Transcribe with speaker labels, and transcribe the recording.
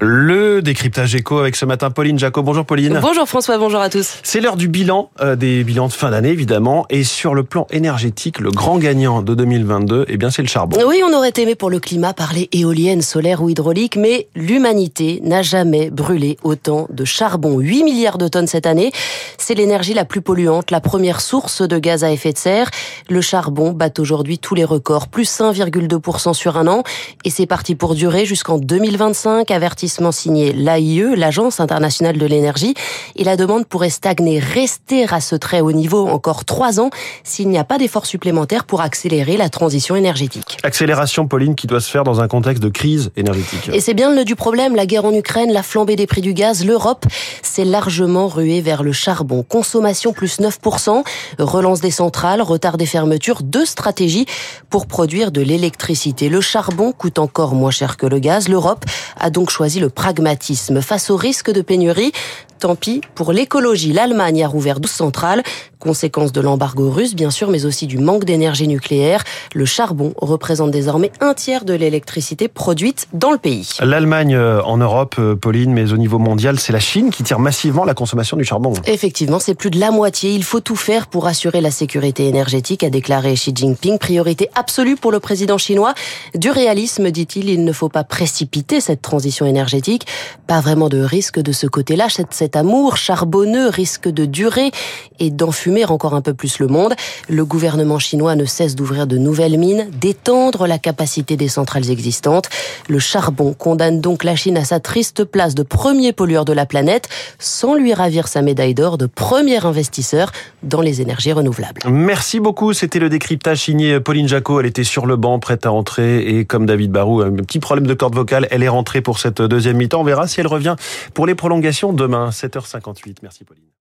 Speaker 1: Le décryptage éco avec ce matin Pauline Jaco. Bonjour Pauline.
Speaker 2: Bonjour François, bonjour à tous.
Speaker 1: C'est l'heure du bilan, euh, des bilans de fin d'année évidemment. Et sur le plan énergétique, le grand gagnant de 2022, eh bien c'est le charbon.
Speaker 2: Oui, on aurait aimé pour le climat parler éolienne, solaire ou hydraulique, mais l'humanité n'a jamais brûlé autant de charbon. 8 milliards de tonnes cette année. C'est l'énergie la plus polluante, la première source de gaz à effet de serre. Le charbon bat aujourd'hui tous les records, plus 1,2% sur un an. Et c'est parti pour durer jusqu'en 2025, averti signé l'AIE, l'Agence internationale de l'énergie, et la demande pourrait stagner, rester à ce très haut niveau encore trois ans s'il n'y a pas d'efforts supplémentaires pour accélérer la transition énergétique.
Speaker 1: Accélération, Pauline, qui doit se faire dans un contexte de crise énergétique.
Speaker 2: Et c'est bien le nœud du problème, la guerre en Ukraine, la flambée des prix du gaz, l'Europe s'est largement ruée vers le charbon. Consommation plus 9%, relance des centrales, retard des fermetures, deux stratégies pour produire de l'électricité. Le charbon coûte encore moins cher que le gaz. L'Europe a donc choisi le pragmatisme face au risque de pénurie. Tant pis pour l'écologie. L'Allemagne a rouvert 12 centrales. Conséquence de l'embargo russe, bien sûr, mais aussi du manque d'énergie nucléaire. Le charbon représente désormais un tiers de l'électricité produite dans le pays.
Speaker 1: L'Allemagne euh, en Europe, euh, Pauline, mais au niveau mondial, c'est la Chine qui tire massivement la consommation du charbon.
Speaker 2: Effectivement, c'est plus de la moitié. Il faut tout faire pour assurer la sécurité énergétique, a déclaré Xi Jinping. Priorité absolue pour le président chinois. Du réalisme, dit-il, il ne faut pas précipiter cette transition énergétique. Pas vraiment de risque de ce côté-là. Cet amour charbonneux risque de durer et d'enfumer encore un peu plus le monde. Le gouvernement chinois ne cesse d'ouvrir de nouvelles mines, d'étendre la capacité des centrales existantes. Le charbon condamne donc la Chine à sa triste place de premier pollueur de la planète, sans lui ravir sa médaille d'or de premier investisseur dans les énergies renouvelables.
Speaker 1: Merci beaucoup. C'était le décryptage signé Pauline Jacot. Elle était sur le banc, prête à entrer. Et comme David Barou, un petit problème de corde vocale. Elle est rentrée pour cette deuxième mi-temps. On verra si elle revient pour les prolongations demain. 7h58. Merci Pauline.